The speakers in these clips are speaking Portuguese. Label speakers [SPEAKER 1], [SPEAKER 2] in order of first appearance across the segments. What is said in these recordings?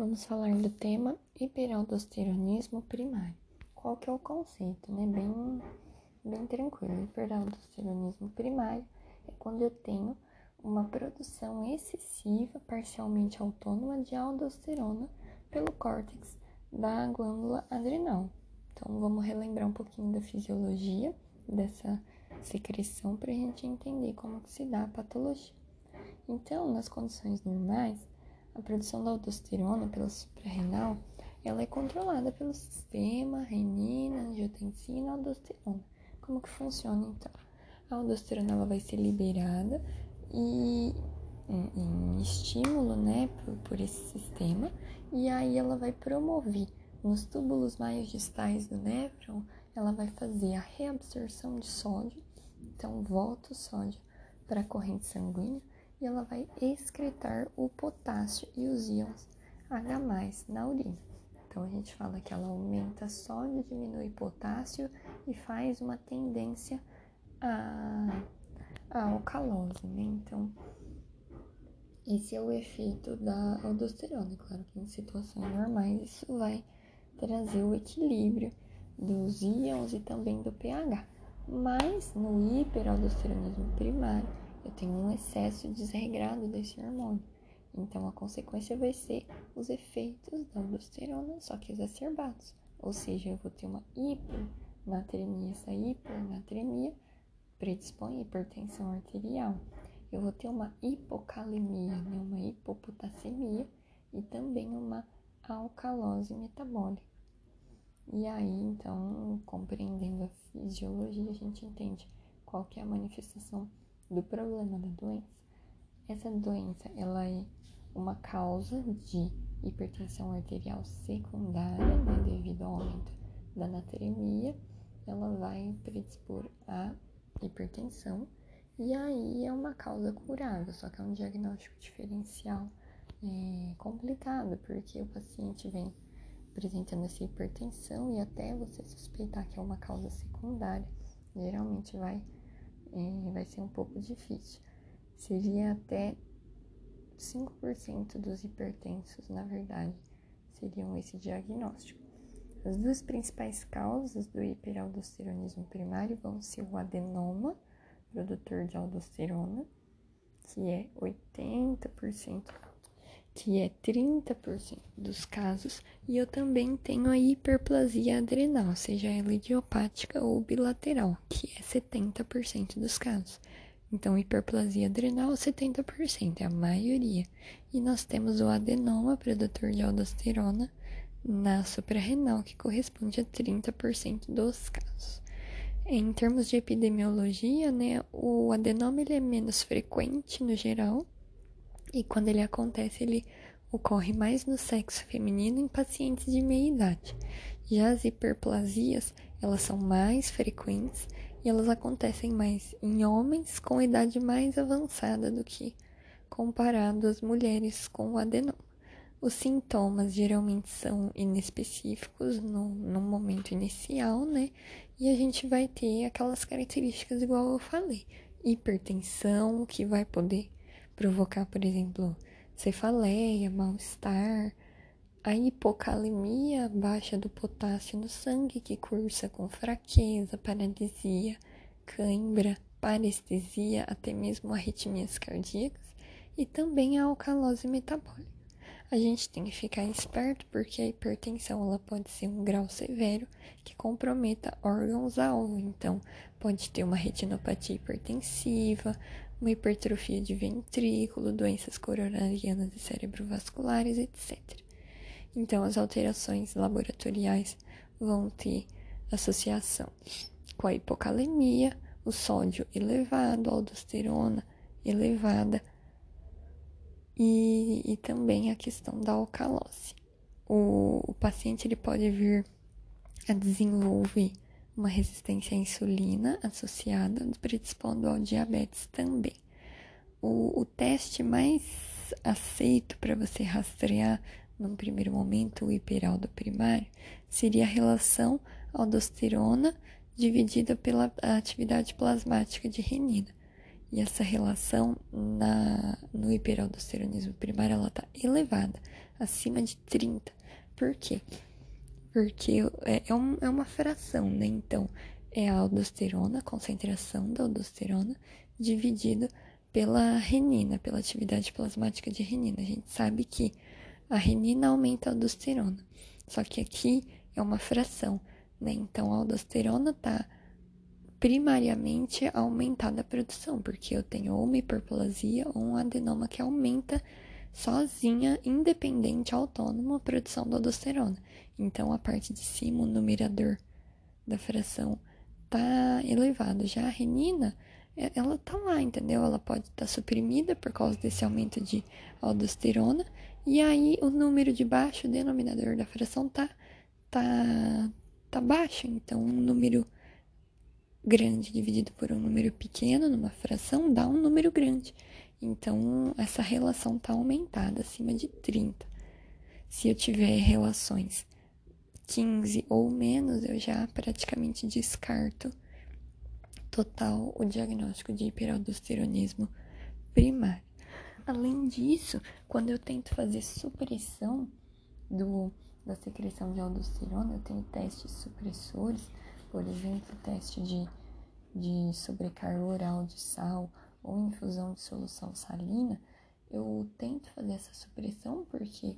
[SPEAKER 1] Vamos falar do tema hiperaldosteronismo primário. Qual que é o conceito, né? Bem, bem tranquilo. Hiperaldosteronismo primário é quando eu tenho uma produção excessiva, parcialmente autônoma de aldosterona pelo córtex da glândula adrenal. Então, vamos relembrar um pouquinho da fisiologia dessa secreção para a gente entender como que se dá a patologia. Então, nas condições normais, a produção da aldosterona pela suprarrenal, ela é controlada pelo sistema renina, angiotensina, aldosterona. Como que funciona então? A aldosterona ela vai ser liberada e em, em estímulo, né, por, por esse sistema, e aí ela vai promover nos túbulos mais distais do néfron, ela vai fazer a reabsorção de sódio, então volta o sódio para a corrente sanguínea e ela vai excretar o potássio e os íons H+, na urina. Então a gente fala que ela aumenta sódio, diminui potássio e faz uma tendência a, a alcalose, né? Então esse é o efeito da aldosterona. Claro que em situações normais isso vai trazer o equilíbrio dos íons e também do pH. Mas no hiperaldosteronismo primário, eu tenho um excesso desregrado desse hormônio. Então a consequência vai ser os efeitos da aldosterona, só que exacerbados. Ou seja, eu vou ter uma hipernatremia. Essa hipernatremia predispõe a hipertensão arterial. Eu vou ter uma hipocalemia, né? uma hipopotassemia e também uma alcalose metabólica. E aí, então, compreendendo a fisiologia, a gente entende qual que é a manifestação do problema da doença. Essa doença ela é uma causa de hipertensão arterial secundária, né, devido ao aumento da natremia, ela vai predispor a hipertensão e aí é uma causa curável, só que é um diagnóstico diferencial é, complicado, porque o paciente vem apresentando essa hipertensão e até você suspeitar que é uma causa secundária, geralmente vai é, vai ser um pouco difícil. Seria até 5% dos hipertensos, na verdade, seriam esse diagnóstico. As duas principais causas do hiperaldosteronismo primário vão ser o adenoma, produtor de aldosterona, que é 80% que é 30% dos casos, e eu também tenho a hiperplasia adrenal, seja ela idiopática ou bilateral, que é 70% dos casos. Então, hiperplasia adrenal, 70%, é a maioria. E nós temos o adenoma, produtor de aldosterona, na suprarrenal, que corresponde a 30% dos casos. Em termos de epidemiologia, né, o adenoma ele é menos frequente no geral, e quando ele acontece, ele ocorre mais no sexo feminino em pacientes de meia idade. Já as hiperplasias, elas são mais frequentes e elas acontecem mais em homens com idade mais avançada do que comparado às mulheres com o adenoma. Os sintomas geralmente são inespecíficos no, no momento inicial, né? E a gente vai ter aquelas características igual eu falei. Hipertensão, que vai poder provocar, por exemplo, cefaleia, mal-estar, a hipocalemia, baixa do potássio no sangue, que cursa com fraqueza, paralisia, cãibra, parestesia, até mesmo arritmias cardíacas, e também a alcalose metabólica. A gente tem que ficar esperto porque a hipertensão ela pode ser um grau severo que comprometa órgãos-alvo. Então, pode ter uma retinopatia hipertensiva, uma hipertrofia de ventrículo, doenças coronarianas e cerebrovasculares, etc. Então, as alterações laboratoriais vão ter associação com a hipocalemia, o sódio elevado, a aldosterona elevada e, e também a questão da alcalose. O, o paciente ele pode vir a desenvolver uma resistência à insulina associada, predispondo ao diabetes também. O, o teste mais aceito para você rastrear, num primeiro momento, o hiperaldo primário, seria a relação aldosterona dividida pela atividade plasmática de renina. E essa relação na, no hiperaldosteronismo primário ela está elevada, acima de 30. Por quê? Porque é, é, um, é uma fração, né? Então, é a aldosterona, a concentração da aldosterona, dividido pela renina, pela atividade plasmática de renina. A gente sabe que a renina aumenta a aldosterona, só que aqui é uma fração, né? Então, a aldosterona está primariamente aumentada a produção, porque eu tenho uma hiperplasia ou um adenoma que aumenta sozinha, independente, autônoma, a produção da aldosterona. Então, a parte de cima, o numerador da fração tá elevado. Já a renina, ela tá lá, entendeu? Ela pode estar tá suprimida por causa desse aumento de aldosterona, e aí o número de baixo, o denominador da fração tá tá tá baixo, então um número grande dividido por um número pequeno numa fração dá um número grande. Então, essa relação está aumentada acima de 30. Se eu tiver relações 15 ou menos, eu já praticamente descarto total o diagnóstico de hiperaldosteronismo primário. Além disso, quando eu tento fazer supressão do, da secreção de aldosterona, eu tenho testes supressores, por exemplo, teste de, de sobrecarga oral de sal ou infusão de solução salina, eu tento fazer essa supressão porque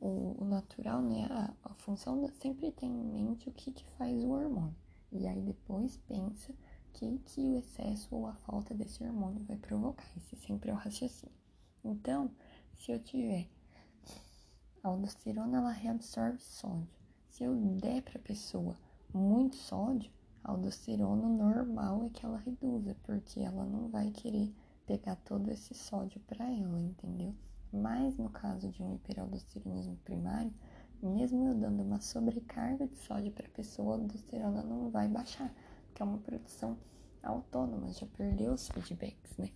[SPEAKER 1] o, o natural, né, a, a, função sempre tem em mente o que, que faz o hormônio. E aí depois pensa que, que o excesso ou a falta desse hormônio vai provocar. Esse sempre é o raciocínio. Então, se eu tiver a aldosterona, ela reabsorve sódio. Se eu der para a pessoa muito sódio, aldosterona normal é que ela reduza, porque ela não vai querer pegar todo esse sódio para ela, entendeu? Mas no caso de um hiperaldosteronismo primário, mesmo eu dando uma sobrecarga de sódio para a pessoa, a aldosterona não vai baixar, porque é uma produção autônoma, já perdeu os feedbacks, né?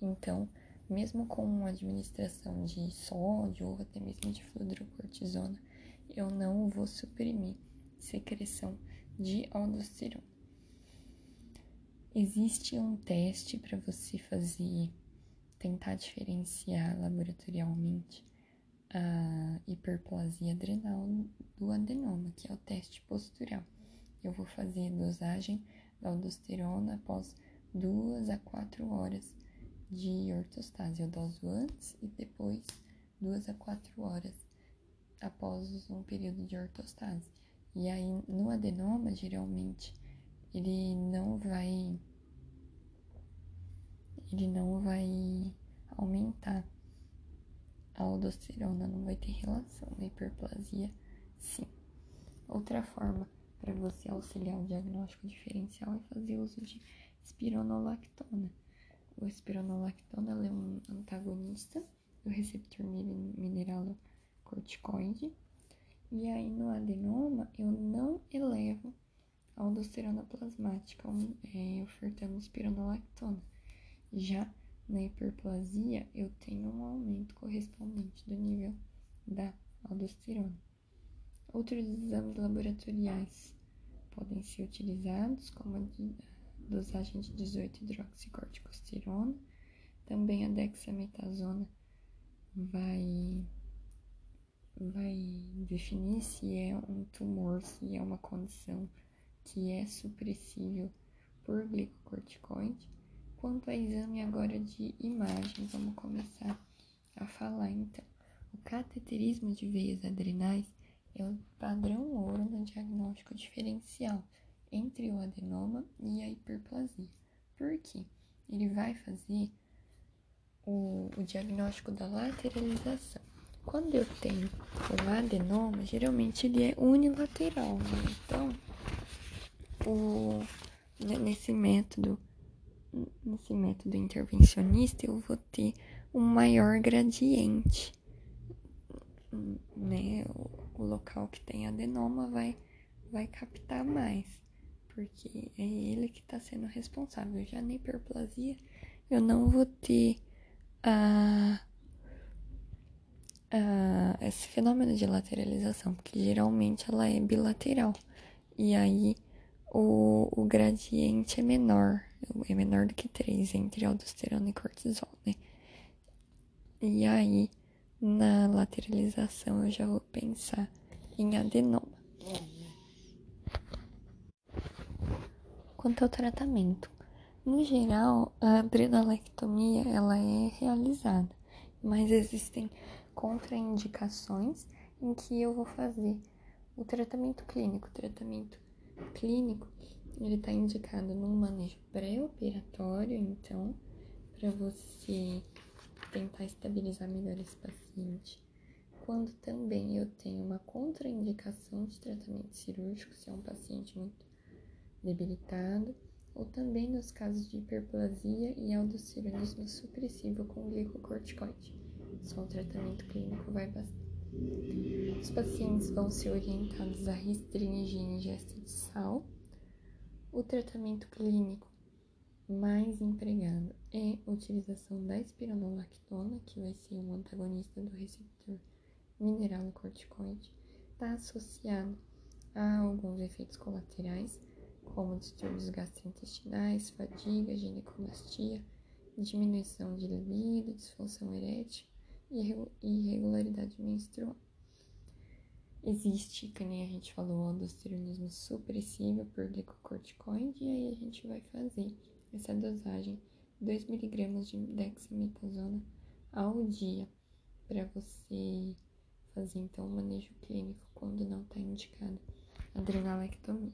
[SPEAKER 1] Então, mesmo com uma administração de sódio ou até mesmo de fluorocortisona, eu não vou suprimir secreção de aldosterona. Existe um teste para você fazer, tentar diferenciar laboratorialmente a hiperplasia adrenal do adenoma, que é o teste postural. Eu vou fazer dosagem da aldosterona após duas a quatro horas de ortostase. Eu doso antes e depois duas a quatro horas após um período de ortostase. E aí, no adenoma, geralmente, ele não vai. Ele não vai aumentar a aldosterona, não vai ter relação. Na hiperplasia, sim. Outra forma para você auxiliar o diagnóstico diferencial é fazer uso de espironolactona. O espironolactona é um antagonista do receptor mineralocorticoide e aí no adenoma eu não elevo a aldosterona plasmática, é, ofertando espironolactona. Já na hiperplasia eu tenho um aumento correspondente do nível da aldosterona. Outros exames laboratoriais podem ser utilizados, como a dosagem de 18 hidroxicorticosterona, também a dexametasona vai vai definir se é um tumor, se é uma condição que é supressível por glicocorticoide. Quanto ao exame agora de imagem, vamos começar a falar então. O cateterismo de veias adrenais é o padrão ouro no diagnóstico diferencial entre o adenoma e a hiperplasia. Por quê? Ele vai fazer o, o diagnóstico da lateralização. Quando eu tenho um adenoma, geralmente ele é unilateral, né? Então, o, nesse método, nesse método intervencionista, eu vou ter um maior gradiente, né? O, o local que tem adenoma vai, vai captar mais, porque é ele que está sendo responsável. Já na hiperplasia, eu não vou ter a uh, esse fenômeno de lateralização, porque geralmente ela é bilateral. E aí o, o gradiente é menor, é menor do que 3 entre aldosterona e cortisol, né? E aí na lateralização eu já vou pensar em adenoma. Quanto ao tratamento, no geral, a adrenalectomia ela é realizada, mas existem contraindicações em que eu vou fazer o tratamento clínico. O tratamento clínico ele está indicado no manejo pré-operatório, então, para você tentar estabilizar melhor esse paciente. Quando também eu tenho uma contraindicação de tratamento cirúrgico, se é um paciente muito debilitado, ou também nos casos de hiperplasia e aldosteronismo supressivo com glicocorticoide. Só o tratamento clínico vai bastar. Os pacientes vão ser orientados a restringir ingesta de sal. O tratamento clínico mais empregado é a utilização da espironolactona, que vai ser um antagonista do receptor mineralocorticoide. Está associado a alguns efeitos colaterais, como distúrbios gastrointestinais, fadiga, ginecomastia, diminuição de libido, disfunção erétil e irregularidade menstrual. Existe, que nem a gente falou, aldosteronismo supressivo por glicocorticoide, e aí a gente vai fazer essa dosagem 2mg de dexametasona ao dia para você fazer então o manejo clínico quando não está indicado adrenalectomia.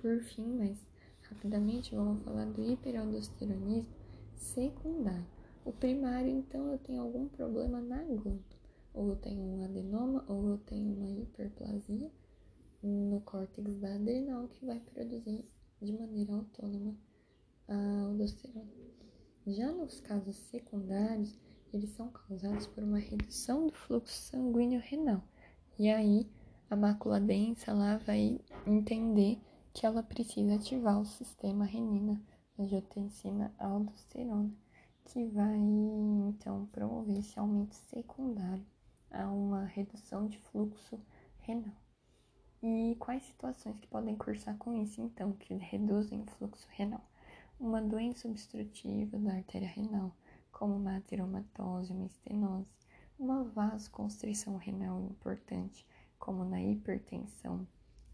[SPEAKER 1] Por fim, mas rapidamente vamos falar do hiperaldosteronismo secundário. O primário, então, eu tenho algum problema na glândula. Ou eu tenho um adenoma, ou eu tenho uma hiperplasia no córtex da adrenal que vai produzir de maneira autônoma a aldosterona. Já nos casos secundários, eles são causados por uma redução do fluxo sanguíneo renal. E aí, a mácula densa lá vai entender que ela precisa ativar o sistema renina, angiotensina, aldosterona, que vai então promover esse aumento secundário a uma redução de fluxo renal. E quais situações que podem cursar com isso, então, que reduzem o fluxo renal? Uma doença obstrutiva da artéria renal, como uma ateromatose, uma estenose, uma vasoconstrição renal importante, como na hipertensão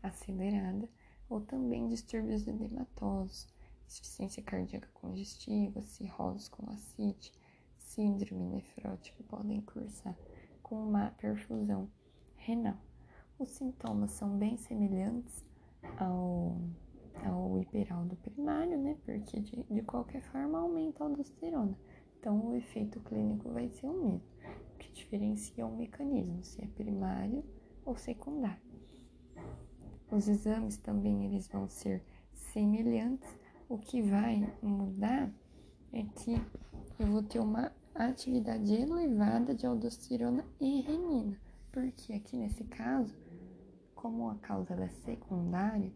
[SPEAKER 1] acelerada, ou também distúrbios edematosos, insuficiência cardíaca congestiva, cirrose com acite, síndrome nefrótica podem cursar com uma perfusão renal. Os sintomas são bem semelhantes ao, ao hiperaldo primário, né? Porque de, de qualquer forma aumenta a aldosterona. Então o efeito clínico vai ser o mesmo. O que diferencia o mecanismo, se é primário ou secundário. Os exames também eles vão ser semelhantes. O que vai mudar é que eu vou ter uma atividade elevada de aldosterona e renina, porque aqui nesse caso, como a causa é secundária,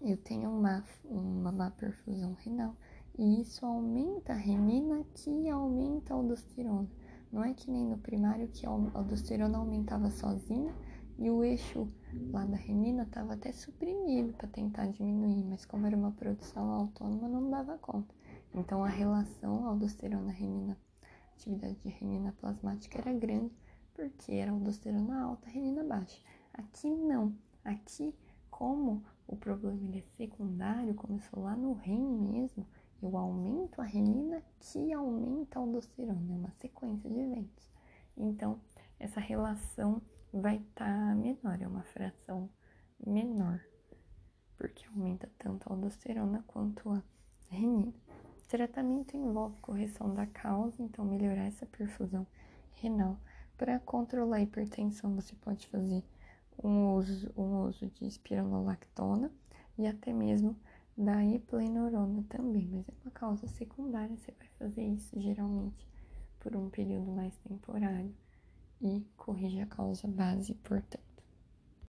[SPEAKER 1] eu tenho uma, uma má perfusão renal e isso aumenta a renina que aumenta a aldosterona. Não é que nem no primário que a aldosterona aumentava sozinha e o eixo lá da renina estava até suprimido para tentar diminuir, mas como era uma produção autônoma, não dava conta. Então a relação aldosterona-renina, atividade de renina plasmática era grande, porque era aldosterona alta, renina baixa. Aqui não. Aqui, como o problema é secundário, começou lá no rim mesmo, eu aumento a renina que aumenta a aldosterona, é uma sequência de eventos. Então, essa relação vai estar tá menor, é uma fração menor, porque aumenta tanto a aldosterona quanto a renina. Tratamento envolve correção da causa, então melhorar essa perfusão renal. Para controlar a hipertensão, você pode fazer um uso, um uso de espironolactona e até mesmo da eplenorona também, mas é uma causa secundária, você vai fazer isso geralmente por um período mais temporário e corrige a causa base importante.